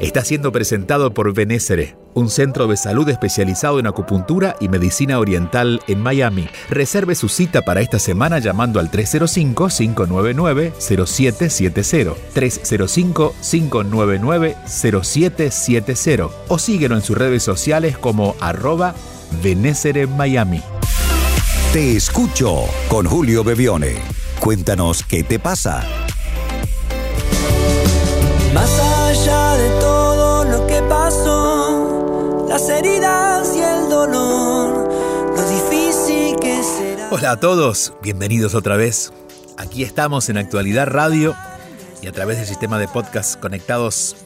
está siendo presentado por Benésere, un centro de salud especializado en acupuntura y medicina oriental en Miami. Reserve su cita para esta semana llamando al 305-599-0770. 305-599-0770 o síguelo en sus redes sociales como arroba Miami. Te escucho con Julio Bebione. Cuéntanos qué te pasa. Hola a todos, bienvenidos otra vez. Aquí estamos en Actualidad Radio y a través del sistema de podcast conectados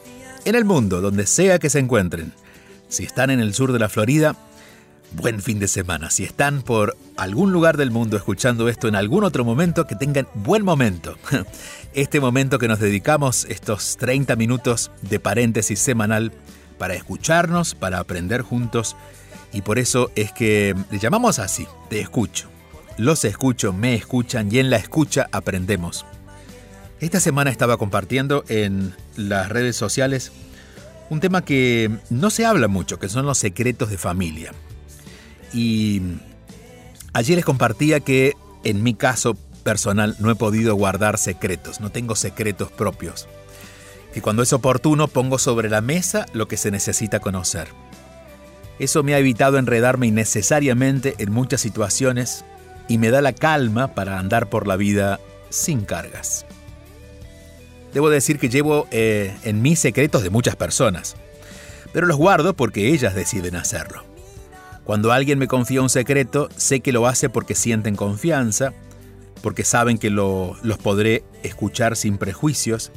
en el mundo, donde sea que se encuentren. Si están en el sur de la Florida, buen fin de semana. Si están por algún lugar del mundo escuchando esto en algún otro momento, que tengan buen momento. este momento que nos dedicamos, estos 30 minutos de paréntesis semanal, para escucharnos, para aprender juntos, y por eso es que le llamamos así, te escucho. Los escucho, me escuchan y en la escucha aprendemos. Esta semana estaba compartiendo en las redes sociales un tema que no se habla mucho, que son los secretos de familia. Y allí les compartía que en mi caso personal no he podido guardar secretos, no tengo secretos propios. Que cuando es oportuno pongo sobre la mesa lo que se necesita conocer. Eso me ha evitado enredarme innecesariamente en muchas situaciones y me da la calma para andar por la vida sin cargas. Debo decir que llevo eh, en mí secretos de muchas personas, pero los guardo porque ellas deciden hacerlo. Cuando alguien me confía un secreto, sé que lo hace porque sienten confianza, porque saben que los podré escuchar sin prejuicios.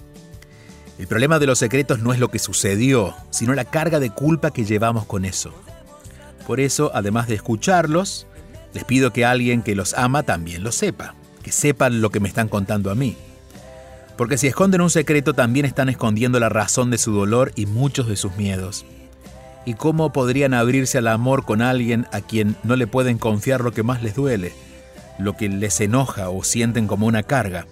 El problema de los secretos no es lo que sucedió, sino la carga de culpa que llevamos con eso. Por eso, además de escucharlos, les pido que alguien que los ama también lo sepa, que sepan lo que me están contando a mí. Porque si esconden un secreto también están escondiendo la razón de su dolor y muchos de sus miedos. ¿Y cómo podrían abrirse al amor con alguien a quien no le pueden confiar lo que más les duele? lo que les enoja o sienten como una carga.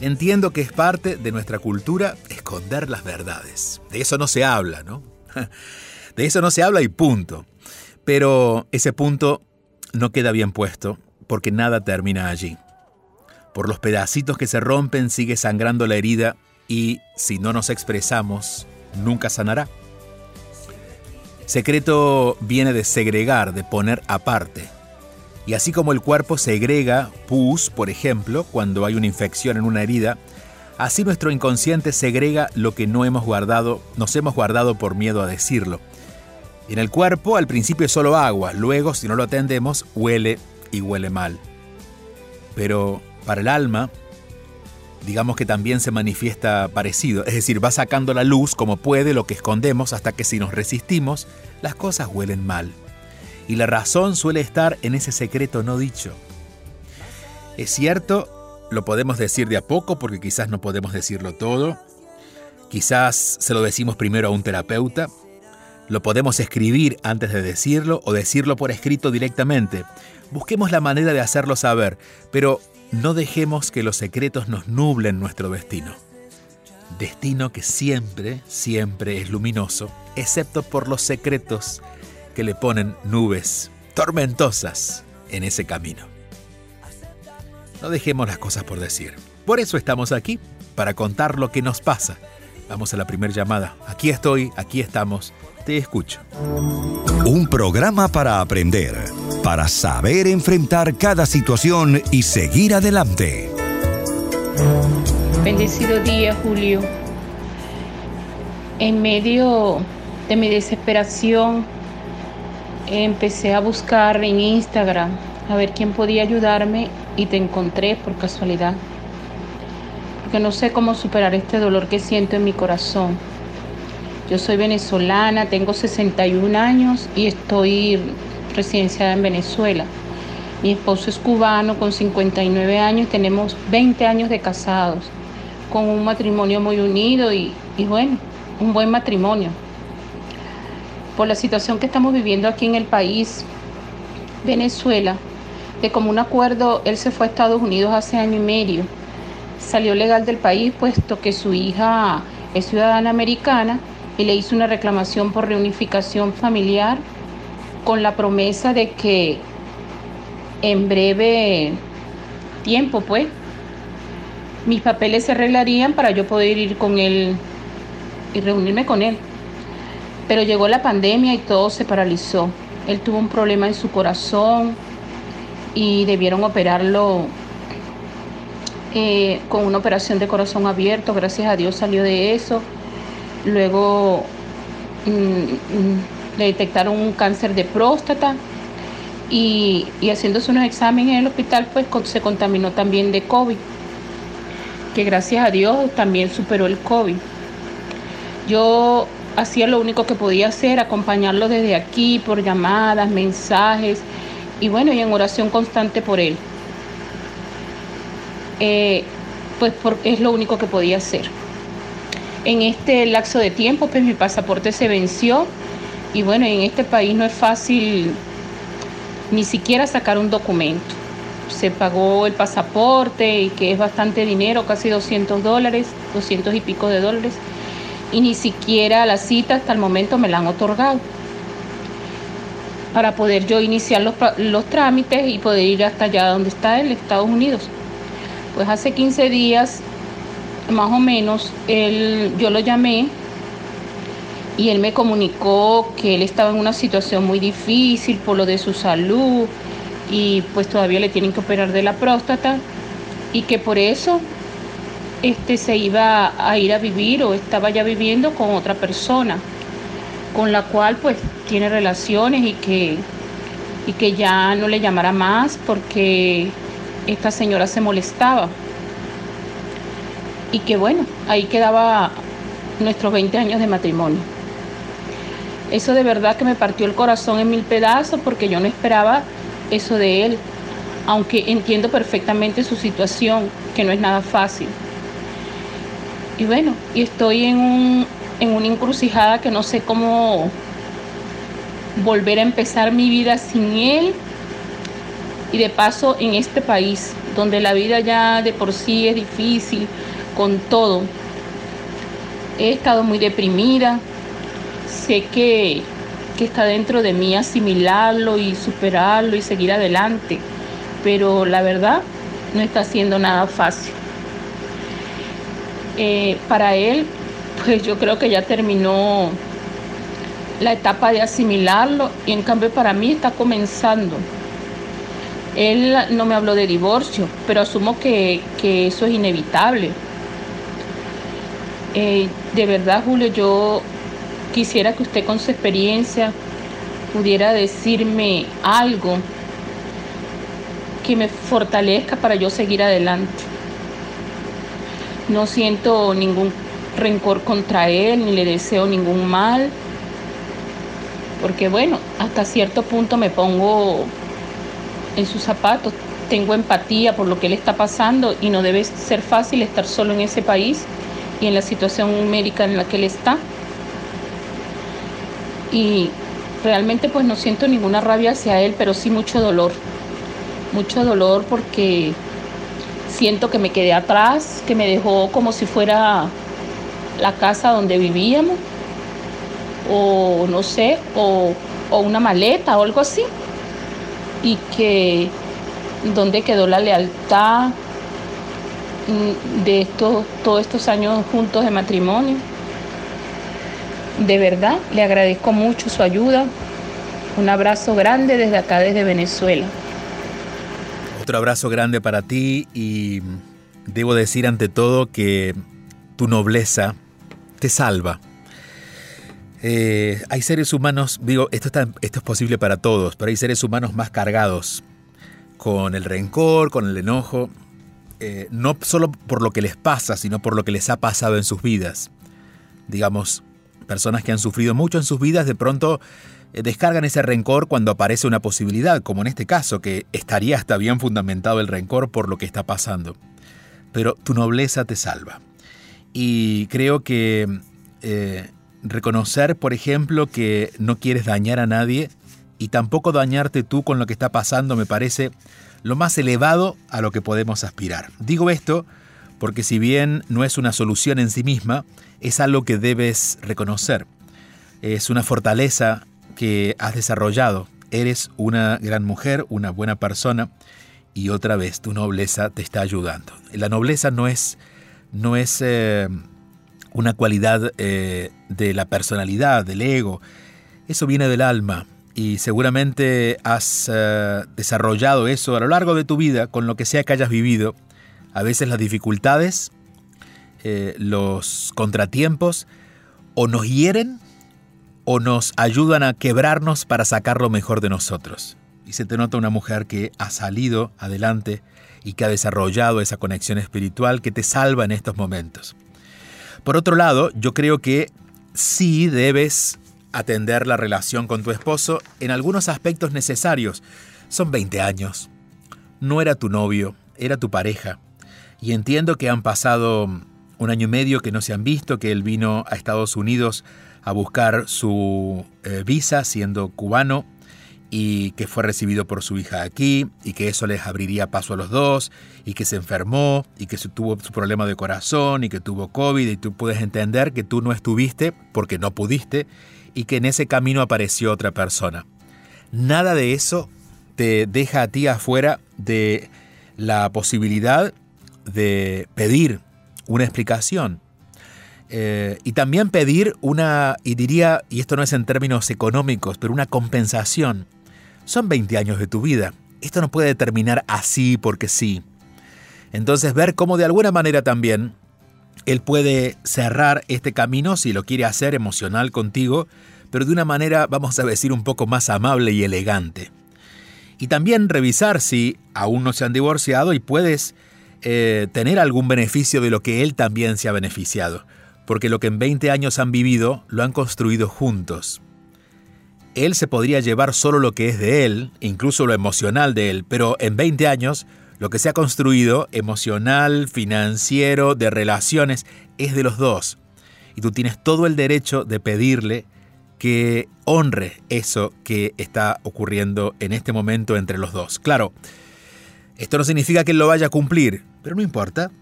Entiendo que es parte de nuestra cultura esconder las verdades. De eso no se habla, ¿no? De eso no se habla y punto. Pero ese punto no queda bien puesto porque nada termina allí. Por los pedacitos que se rompen sigue sangrando la herida y si no nos expresamos, nunca sanará. Secreto viene de segregar, de poner aparte. Y así como el cuerpo segrega pus, por ejemplo, cuando hay una infección en una herida, así nuestro inconsciente segrega lo que no hemos guardado, nos hemos guardado por miedo a decirlo. En el cuerpo al principio es solo agua, luego si no lo atendemos huele y huele mal. Pero para el alma, digamos que también se manifiesta parecido, es decir, va sacando la luz como puede lo que escondemos hasta que si nos resistimos, las cosas huelen mal y la razón suele estar en ese secreto no dicho. Es cierto, lo podemos decir de a poco porque quizás no podemos decirlo todo, quizás se lo decimos primero a un terapeuta, lo podemos escribir antes de decirlo o decirlo por escrito directamente. Busquemos la manera de hacerlo saber, pero no dejemos que los secretos nos nublen nuestro destino. Destino que siempre, siempre es luminoso, excepto por los secretos que le ponen nubes tormentosas en ese camino. No dejemos las cosas por decir. Por eso estamos aquí, para contar lo que nos pasa. Vamos a la primera llamada. Aquí estoy, aquí estamos, te escucho. Un programa para aprender, para saber enfrentar cada situación y seguir adelante. Bendecido día, Julio. En medio de mi desesperación, empecé a buscar en Instagram a ver quién podía ayudarme y te encontré por casualidad. Porque no sé cómo superar este dolor que siento en mi corazón. Yo soy venezolana, tengo 61 años y estoy residenciada en Venezuela. Mi esposo es cubano con 59 años, tenemos 20 años de casados, con un matrimonio muy unido y, y bueno, un buen matrimonio. Por la situación que estamos viviendo aquí en el país, Venezuela, de común acuerdo, él se fue a Estados Unidos hace año y medio. Salió legal del país puesto que su hija es ciudadana americana y le hizo una reclamación por reunificación familiar con la promesa de que en breve tiempo, pues, mis papeles se arreglarían para yo poder ir con él y reunirme con él. Pero llegó la pandemia y todo se paralizó. Él tuvo un problema en su corazón y debieron operarlo eh, con una operación de corazón abierto. Gracias a Dios salió de eso. Luego mm, mm, le detectaron un cáncer de próstata y, y, haciéndose unos exámenes en el hospital, pues se contaminó también de COVID, que gracias a Dios también superó el COVID. Yo hacía lo único que podía hacer, acompañarlo desde aquí por llamadas, mensajes y bueno, y en oración constante por él. Eh, pues porque es lo único que podía hacer. En este lapso de tiempo, pues mi pasaporte se venció y bueno, en este país no es fácil ni siquiera sacar un documento. Se pagó el pasaporte y que es bastante dinero, casi 200 dólares, 200 y pico de dólares y ni siquiera la cita hasta el momento me la han otorgado para poder yo iniciar los, los trámites y poder ir hasta allá donde está él, Estados Unidos. Pues hace 15 días, más o menos, él, yo lo llamé y él me comunicó que él estaba en una situación muy difícil por lo de su salud y pues todavía le tienen que operar de la próstata y que por eso este, se iba a ir a vivir o estaba ya viviendo con otra persona, con la cual pues tiene relaciones y que, y que ya no le llamara más porque esta señora se molestaba. Y que bueno, ahí quedaba nuestros 20 años de matrimonio. Eso de verdad que me partió el corazón en mil pedazos porque yo no esperaba eso de él, aunque entiendo perfectamente su situación, que no es nada fácil. Y bueno, y estoy en, un, en una encrucijada que no sé cómo volver a empezar mi vida sin él. Y de paso en este país, donde la vida ya de por sí es difícil, con todo. He estado muy deprimida. Sé que, que está dentro de mí asimilarlo y superarlo y seguir adelante. Pero la verdad no está siendo nada fácil. Eh, para él, pues yo creo que ya terminó la etapa de asimilarlo y en cambio para mí está comenzando. Él no me habló de divorcio, pero asumo que, eso es inevitable. Eh, de verdad, Julio, yo quisiera que usted con su experiencia pudiera decirme algo que me fortalezca para yo seguir adelante. No siento ningún rencor contra él, ni le deseo ningún mal, porque bueno, hasta cierto punto me pongo en sus zapatos, tengo empatía por lo que él está pasando y no debe ser fácil estar solo en ese país y en la situación médica en la que él está. Y realmente pues no siento ninguna rabia hacia él, pero sí mucho dolor. Mucho dolor porque siento que me quedé atrás, que me dejó como si fuera la casa donde vivíamos, o no sé, o, una maleta o algo así, y que donde quedó la lealtad de estos, todos estos años juntos de matrimonio. De verdad, le agradezco mucho su ayuda. Un abrazo grande desde acá, desde Venezuela. Otro abrazo grande para ti y debo decir ante todo que tu nobleza te salva. Eh, hay seres humanos, digo, esto, esto es posible para todos, pero hay seres humanos más cargados con el rencor, con el enojo, eh, no solo por lo que les pasa, sino por lo que les ha pasado en sus vidas. Digamos, personas que han sufrido mucho en sus vidas de pronto eh, descargan ese rencor cuando aparece una posibilidad, como en este caso, que estaría hasta bien fundamentado el rencor por lo que está pasando. Pero tu nobleza te salva. Y creo que eh, reconocer, por ejemplo, que no quieres dañar a nadie y tampoco dañarte tú con lo que está pasando me parece lo más elevado a lo que podemos aspirar. Digo esto porque si bien no es una solución en sí misma, es algo que debes reconocer. Es una fortaleza que has desarrollado. Eres una gran mujer, una buena persona y otra vez tu nobleza te está ayudando. La nobleza no es, no es eh, una cualidad eh, de la personalidad, del ego. Eso viene del alma y seguramente has eh, desarrollado eso a lo largo de tu vida con lo que sea que hayas vivido. A veces las dificultades, los contratiempos, o nos hieren o nos ayudan a quebrarnos para sacar lo mejor de nosotros. Y se te nota una mujer que ha salido adelante y que ha desarrollado esa conexión espiritual que te salva en estos momentos. Por otro lado, yo creo que sí debes atender la relación con tu esposo en algunos aspectos necesarios. Son 20 años. No era tu novio, era tu pareja. Y entiendo que han pasado un año y medio que no se han visto, que él vino a Estados Unidos a buscar su eh, visa siendo cubano y que fue recibido por su hija aquí y que eso les abriría paso a los dos y que se enfermó y que tuvo su problema de corazón y que tuvo COVID y tú puedes entender que tú no estuviste porque no pudiste y que en ese camino apareció otra persona. Nada de eso te deja a ti afuera de la posibilidad de pedir una explicación eh, y también pedir una, y diría, y esto no es en términos económicos, pero una compensación. Son 20 años de tu vida. Esto no puede terminar así porque sí. Entonces ver cómo de alguna manera también él puede cerrar este camino si lo quiere hacer emocional contigo, pero de una manera, vamos a decir, un poco más amable y elegante. Y también revisar si aún no se han divorciado y puedes eh, tener algún beneficio de lo que él también se ha beneficiado porque lo que en 20 años han vivido lo han construido juntos. Él se podría llevar solo lo que es de él, incluso lo emocional de él, pero en 20 años lo que se ha construido, emocional, financiero, de relaciones, es de los dos. Y tú tienes todo el derecho de pedirle que honre eso que está ocurriendo en este momento entre los dos. Claro, esto no significa que él lo vaya a cumplir, pero no importa.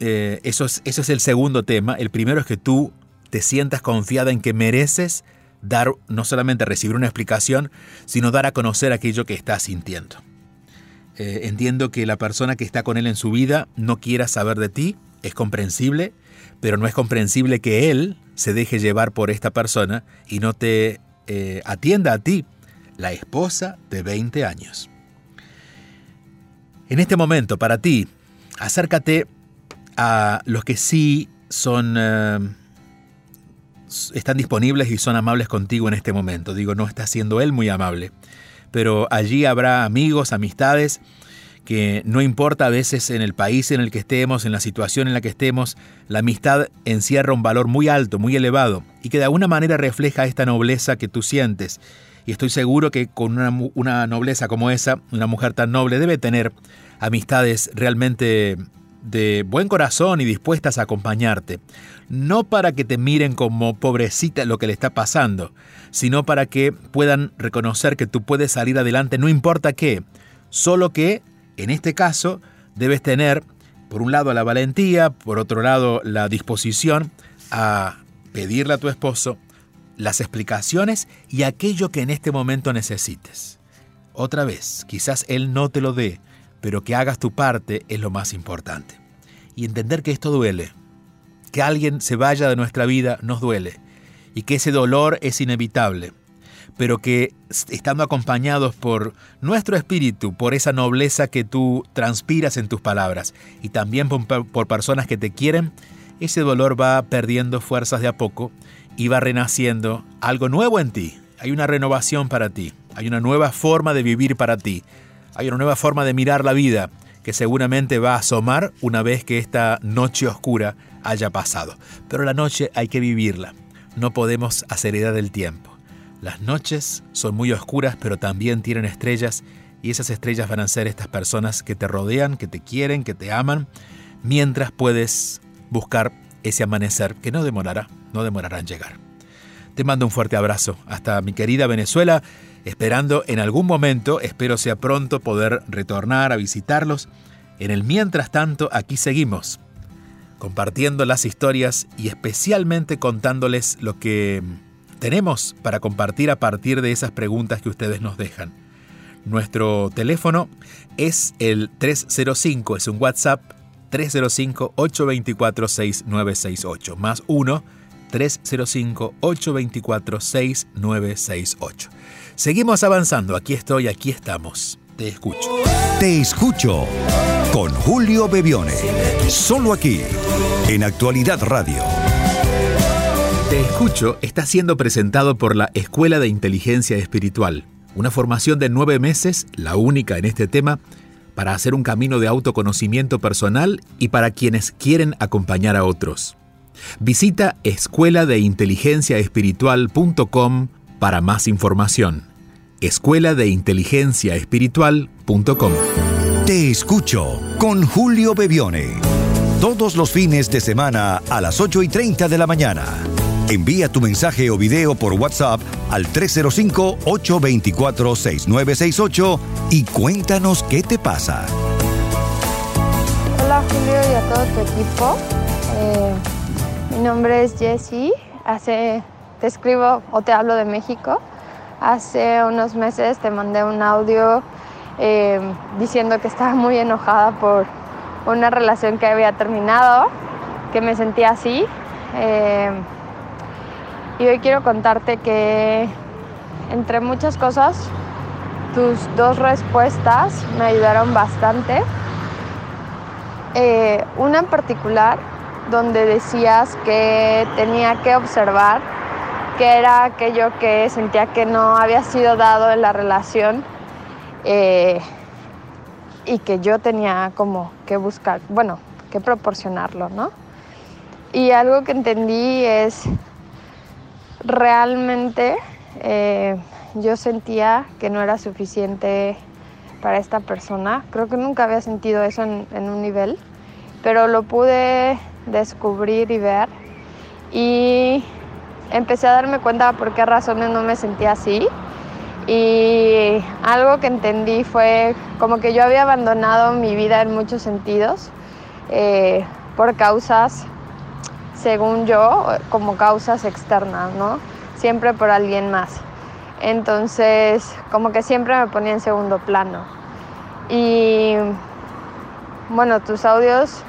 Eh, eso, es, eso es el segundo tema. El primero es que tú te sientas confiada en que mereces dar, no solamente recibir una explicación, sino dar a conocer aquello que estás sintiendo. Eh, entiendo que la persona que está con él en su vida no quiera saber de ti, es comprensible, pero no es comprensible que él se deje llevar por esta persona y no te eh, atienda a ti, la esposa de 20 años. En este momento, para ti, acércate a los que sí son... Eh, están disponibles y son amables contigo en este momento. Digo, no está siendo él muy amable. Pero allí habrá amigos, amistades, que no importa a veces en el país en el que estemos, en la situación en la que estemos, la amistad encierra un valor muy alto, muy elevado, y que de alguna manera refleja esta nobleza que tú sientes. Y estoy seguro que con una, una nobleza como esa, una mujer tan noble debe tener amistades realmente de buen corazón y dispuestas a acompañarte, no para que te miren como pobrecita lo que le está pasando, sino para que puedan reconocer que tú puedes salir adelante no importa qué, solo que, en este caso, debes tener, por un lado, la valentía, por otro lado, la disposición a pedirle a tu esposo las explicaciones y aquello que en este momento necesites. Otra vez, quizás él no te lo dé, pero que hagas tu parte es lo más importante. Y entender que esto duele, que alguien se vaya de nuestra vida nos duele, y que ese dolor es inevitable, pero que estando acompañados por nuestro espíritu, por esa nobleza que tú transpiras en tus palabras, y también por, personas que te quieren, ese dolor va perdiendo fuerzas de a poco y va renaciendo algo nuevo en ti. Hay una renovación para ti, hay una nueva forma de vivir para ti, hay una nueva forma de mirar la vida que seguramente va a asomar una vez que esta noche oscura haya pasado. Pero la noche hay que vivirla. No podemos acelerar el tiempo. Las noches son muy oscuras, pero también tienen estrellas y esas estrellas van a ser estas personas que te rodean, que te quieren, que te aman, mientras puedes buscar ese amanecer que no demorará, no demorará en llegar. Te mando un fuerte abrazo hasta mi querida Venezuela, esperando en algún momento, espero sea pronto poder retornar a visitarlos. En el mientras tanto, aquí seguimos, compartiendo las historias y especialmente contándoles lo que tenemos para compartir a partir de esas preguntas que ustedes nos dejan. Nuestro teléfono es el 305, es un WhatsApp 305-824-6968, más 1 305-824-6968. Seguimos avanzando, aquí estoy, aquí estamos. Te escucho. Te escucho con Julio Bebione, solo aquí, en Actualidad Radio. Te escucho está siendo presentado por la Escuela de Inteligencia Espiritual, una formación de nueve meses, la única en este tema, para hacer un camino de autoconocimiento personal y para quienes quieren acompañar a otros. Visita escuela de inteligencia espiritual.com para más información. Escuela de inteligencia espiritual.com. Te escucho con Julio Bebione. Todos los fines de semana a las 8 y 30 de la mañana. Envía tu mensaje o video por WhatsApp al 305-824-6968 y cuéntanos qué te pasa. Hola Julio y a todo tu equipo. Eh, mi nombre es Jessie. Hace, te escribo o te hablo de México. Hace unos meses te mandé un audio eh, diciendo que estaba muy enojada por una relación que había terminado, que me sentía así. Eh, y hoy quiero contarte que entre muchas cosas, tus dos respuestas me ayudaron bastante. Eh, una en particular donde decías que tenía que observar que era aquello que sentía que no había sido dado en la relación eh, y que yo tenía como que buscar, bueno, que proporcionarlo, ¿no? Y algo que entendí es realmente eh, yo sentía que no era suficiente para esta persona. Creo que nunca había sentido eso en, un nivel, pero lo pude descubrir y ver. Y empecé a darme cuenta por qué razones no me sentía así. Y algo que entendí fue como que yo había abandonado mi vida en muchos sentidos eh, por causas según yo, como causas externas, ¿no? Siempre por alguien más. Entonces, como que siempre me ponía en segundo plano. Y bueno, tus audios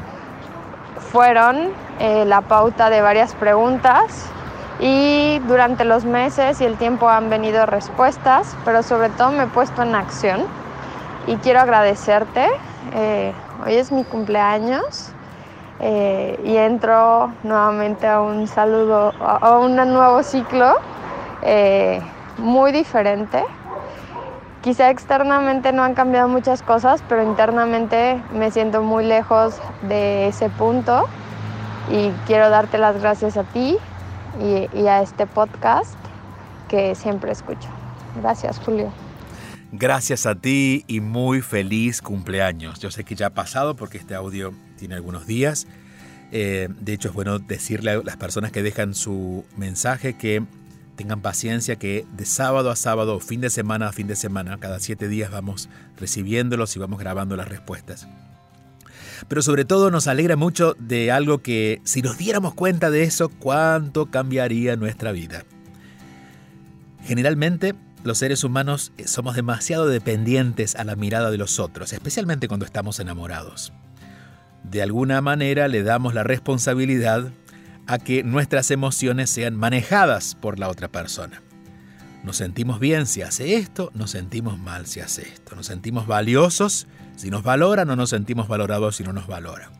fueron eh, la pauta de varias preguntas y durante los meses y el tiempo han venido respuestas, pero sobre todo me he puesto en acción y quiero agradecerte. Eh, hoy es mi cumpleaños eh, y entro nuevamente a un saludo, a, un nuevo ciclo eh, muy diferente. Quizá externamente no han cambiado muchas cosas, pero internamente me siento muy lejos de ese punto y quiero darte las gracias a ti y, a este podcast que siempre escucho. Gracias, Julio. Gracias a ti y muy feliz cumpleaños. Yo sé que ya ha pasado porque este audio tiene algunos días. Eh, de hecho, es bueno decirle a las personas que dejan su mensaje que tengan paciencia, que de sábado a sábado, fin de semana a fin de semana, cada siete días vamos recibiéndolos y vamos grabando las respuestas. Pero sobre todo nos alegra mucho de algo que si nos diéramos cuenta de eso, cuánto cambiaría nuestra vida. Generalmente los seres humanos somos demasiado dependientes a la mirada de los otros, especialmente cuando estamos enamorados de alguna manera le damos la responsabilidad a que nuestras emociones sean manejadas por la otra persona. Nos sentimos bien si hace esto, nos sentimos mal si hace esto. Nos sentimos valiosos si nos valora, no nos sentimos valorados si no nos valora.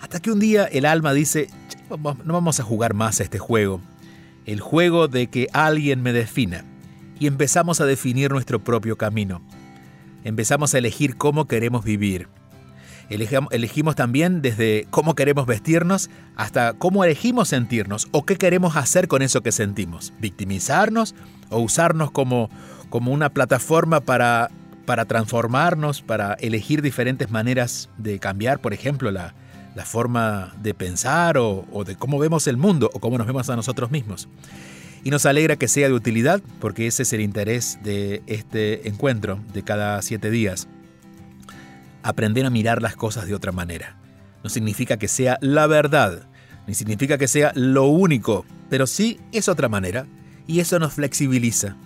Hasta que un día el alma dice, no vamos a jugar más a este juego, el juego de que alguien me defina. Y empezamos a definir nuestro propio camino. Empezamos a elegir cómo queremos vivir Elegimos también desde cómo queremos vestirnos hasta cómo elegimos sentirnos o qué queremos hacer con eso que sentimos. Victimizarnos o usarnos como, como una plataforma para, para transformarnos, para elegir diferentes maneras de cambiar, por ejemplo, la, la forma de pensar o, o de cómo vemos el mundo o cómo nos vemos a nosotros mismos. Y nos alegra que sea de utilidad porque ese es el interés de este encuentro de cada siete días aprender a mirar las cosas de otra manera. No significa que sea la verdad, ni significa que sea lo único, pero sí es otra manera, y eso nos flexibiliza.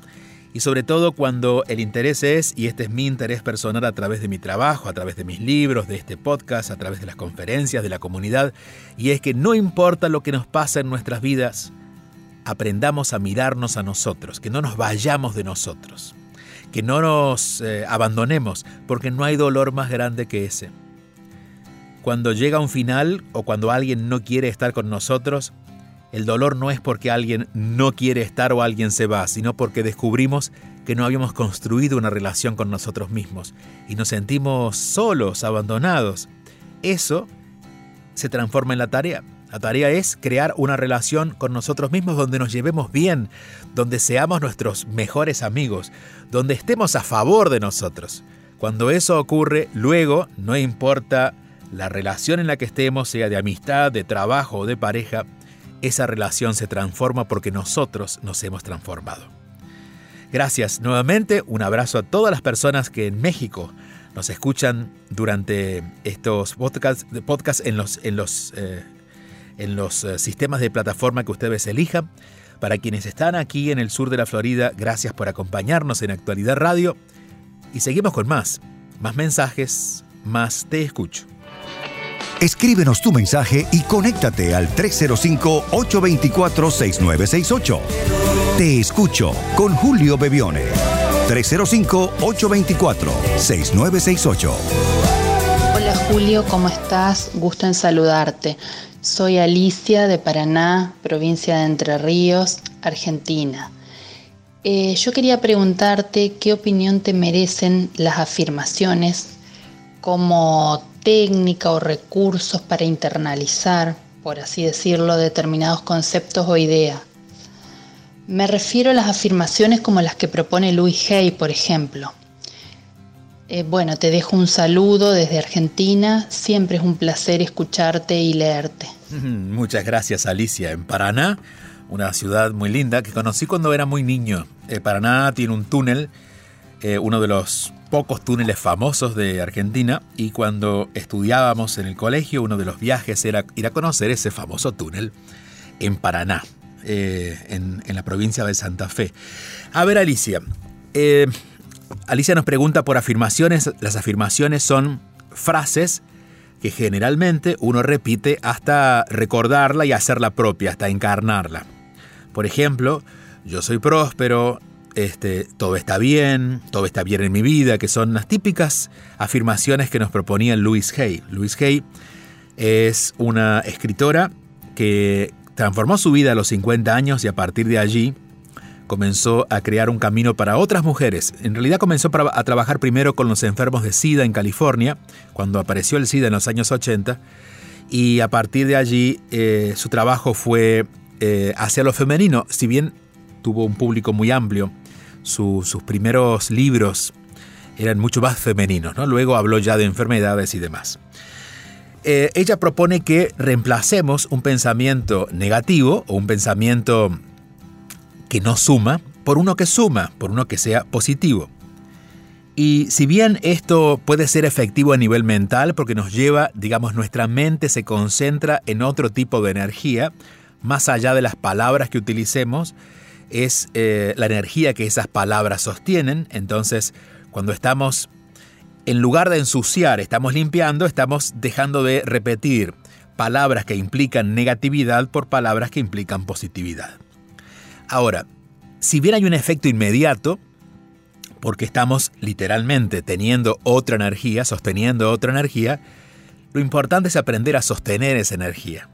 Y sobre todo cuando el interés es, y este es mi interés personal a través de mi trabajo, a través de mis libros, de este podcast, a través de las conferencias, de la comunidad, y es que no importa lo que nos pasa en nuestras vidas, aprendamos a mirarnos a nosotros, que no nos vayamos de nosotros que no nos eh, abandonemos, porque no hay dolor más grande que ese. Cuando llega un final o cuando alguien no quiere estar con nosotros, el dolor no es porque alguien no quiere estar o alguien se va, sino porque descubrimos que no habíamos construido una relación con nosotros mismos y nos sentimos solos, abandonados. Eso se transforma en la tarea. La tarea es crear una relación con nosotros mismos donde nos llevemos bien, donde seamos nuestros mejores amigos, donde estemos a favor de nosotros. Cuando eso ocurre, luego, no importa la relación en la que estemos, sea de amistad, de trabajo o de pareja, esa relación se transforma porque nosotros nos hemos transformado. Gracias nuevamente, un abrazo a todas las personas que en México nos escuchan durante estos podcasts, en los, en los eh, en los eh, sistemas de plataforma que ustedes elijan. Para quienes están aquí en el sur de la Florida, gracias por acompañarnos en Actualidad Radio. Y seguimos con más, más mensajes, más te escucho. Escríbenos tu mensaje y conéctate al 305-824-6968. Te escucho con Julio Bebione. 305-824-6968. Hola Julio, ¿cómo estás? Gusto en saludarte. Soy Alicia de Paraná, provincia de Entre Ríos, Argentina. Eh, yo quería preguntarte qué opinión te merecen las afirmaciones como técnica o recursos para internalizar, por así decirlo, determinados conceptos o ideas. Me refiero a las afirmaciones como las que propone Louis Hay, por ejemplo. Eh, bueno, te dejo un saludo desde Argentina. Siempre es un placer escucharte y leerte. Muchas gracias, Alicia. En Paraná, una ciudad muy linda que conocí cuando era muy niño. Eh, Paraná tiene un túnel, eh, uno de los pocos túneles famosos de Argentina, y cuando estudiábamos en el colegio, uno de los viajes era ir a conocer ese famoso túnel en Paraná, en, en, la provincia de Santa Fe. A ver, Alicia. Alicia nos pregunta por afirmaciones. Las afirmaciones son frases que generalmente uno repite hasta recordarla y hacerla propia, hasta encarnarla. Por ejemplo, yo soy próspero, este, todo está bien, todo está bien en mi vida, que son las típicas afirmaciones que nos proponía Louise Hay. Louise Hay es una escritora que transformó su vida a los 50 años y a partir de allí comenzó a crear un camino para otras mujeres. En realidad comenzó a trabajar primero con los enfermos de SIDA en California, cuando apareció el SIDA en los años 80, y a partir de allí eh, su trabajo fue eh, hacia lo femenino, si bien tuvo un público muy amplio, sus primeros libros eran mucho más femeninos, ¿no? luego habló ya de enfermedades y demás. Eh, ella propone que reemplacemos un pensamiento negativo o un pensamiento que no suma por uno que suma, por uno que sea positivo. Y si bien esto puede ser efectivo a nivel mental porque nos lleva, digamos, nuestra mente se concentra en otro tipo de energía, más allá de las palabras que utilicemos, es eh, la energía que esas palabras sostienen. Entonces, cuando estamos, en lugar de ensuciar, estamos limpiando, estamos dejando de repetir palabras que implican negatividad por palabras que implican positividad. Ahora, si bien hay un efecto inmediato, porque estamos literalmente teniendo otra energía, sosteniendo otra energía, lo importante es aprender a sostener esa energía.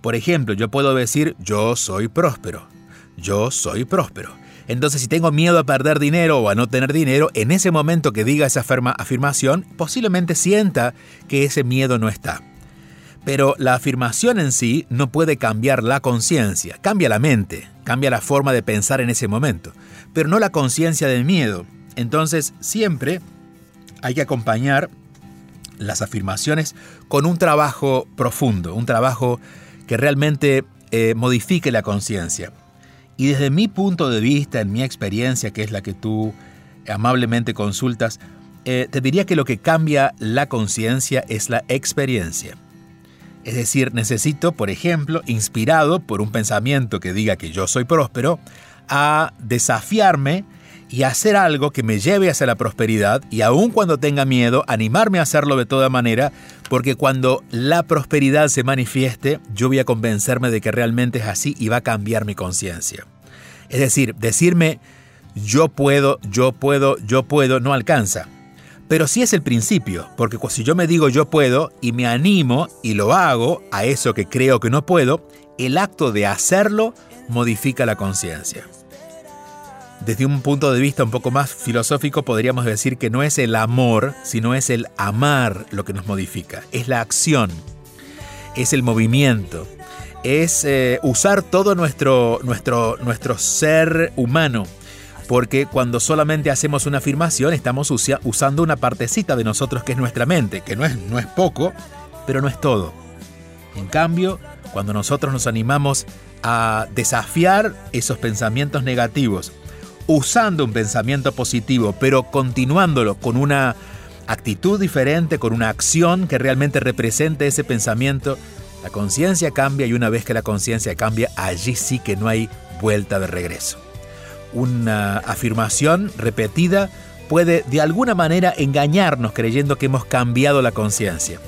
Por ejemplo, yo puedo decir yo soy próspero, yo soy próspero. Entonces, si tengo miedo a perder dinero o a no tener dinero, en ese momento que diga esa afirmación, posiblemente sienta que ese miedo no está. Pero la afirmación en sí no puede cambiar la conciencia, cambia la mente, cambia la forma de pensar en ese momento, pero no la conciencia del miedo. Entonces, siempre hay que acompañar las afirmaciones con un trabajo profundo, un trabajo que realmente eh, modifique la conciencia. Y desde mi punto de vista, en mi experiencia, que es la que tú amablemente consultas, eh, te diría que lo que cambia la conciencia es la experiencia. Es decir, necesito, por ejemplo, inspirado por un pensamiento que diga que yo soy próspero, a desafiarme y hacer algo que me lleve hacia la prosperidad y aun cuando tenga miedo, animarme a hacerlo de toda manera, porque cuando la prosperidad se manifieste, yo voy a convencerme de que realmente es así y va a cambiar mi conciencia. Es decir, decirme yo puedo, yo puedo, yo puedo, no alcanza. Pero sí es el principio, porque si yo me digo yo puedo y me animo y lo hago a eso que creo que no puedo, el acto de hacerlo modifica la conciencia. Desde un punto de vista un poco más filosófico podríamos decir que no es el amor, sino es el amar lo que nos modifica, es la acción, es el movimiento, es eh, usar todo nuestro, nuestro, nuestro ser humano, porque cuando solamente hacemos una afirmación estamos usando una partecita de nosotros que es nuestra mente, que no es, no es poco, pero no es todo. En cambio, cuando nosotros nos animamos a desafiar esos pensamientos negativos, usando un pensamiento positivo, pero continuándolo con una actitud diferente, con una acción que realmente represente ese pensamiento, la conciencia cambia y una vez que la conciencia cambia, allí sí que no hay vuelta de regreso. Una afirmación repetida puede de alguna manera engañarnos creyendo que hemos cambiado la conciencia.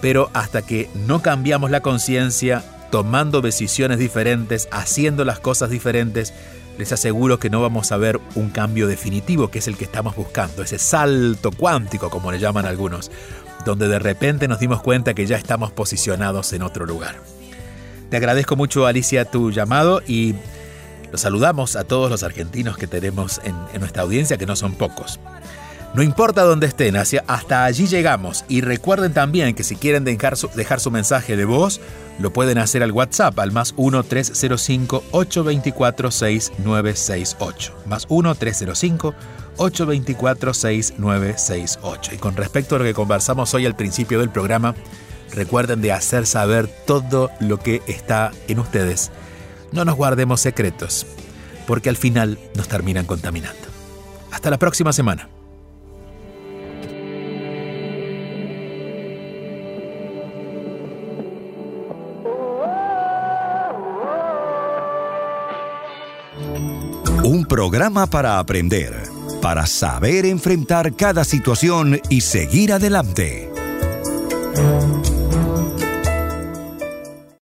Pero hasta que no cambiamos la conciencia, tomando decisiones diferentes, haciendo las cosas diferentes, les aseguro que no vamos a ver un cambio definitivo, que es el que estamos buscando, ese salto cuántico, como le llaman algunos, donde de repente nos dimos cuenta que ya estamos posicionados en otro lugar. Te agradezco mucho, Alicia, tu llamado y los saludamos a todos los argentinos que tenemos en, nuestra audiencia, que no son pocos. No importa dónde estén, hasta allí llegamos. Y recuerden también que si quieren dejar su, dejar su mensaje de voz, lo pueden hacer al WhatsApp al más 1-305-824-6968. Más 1-305-824-6968. Y con respecto a lo que conversamos hoy al principio del programa, recuerden de hacer saber todo lo que está en ustedes. No nos guardemos secretos, porque al final nos terminan contaminando. Hasta la próxima semana. Programa para aprender, para saber enfrentar cada situación y seguir adelante.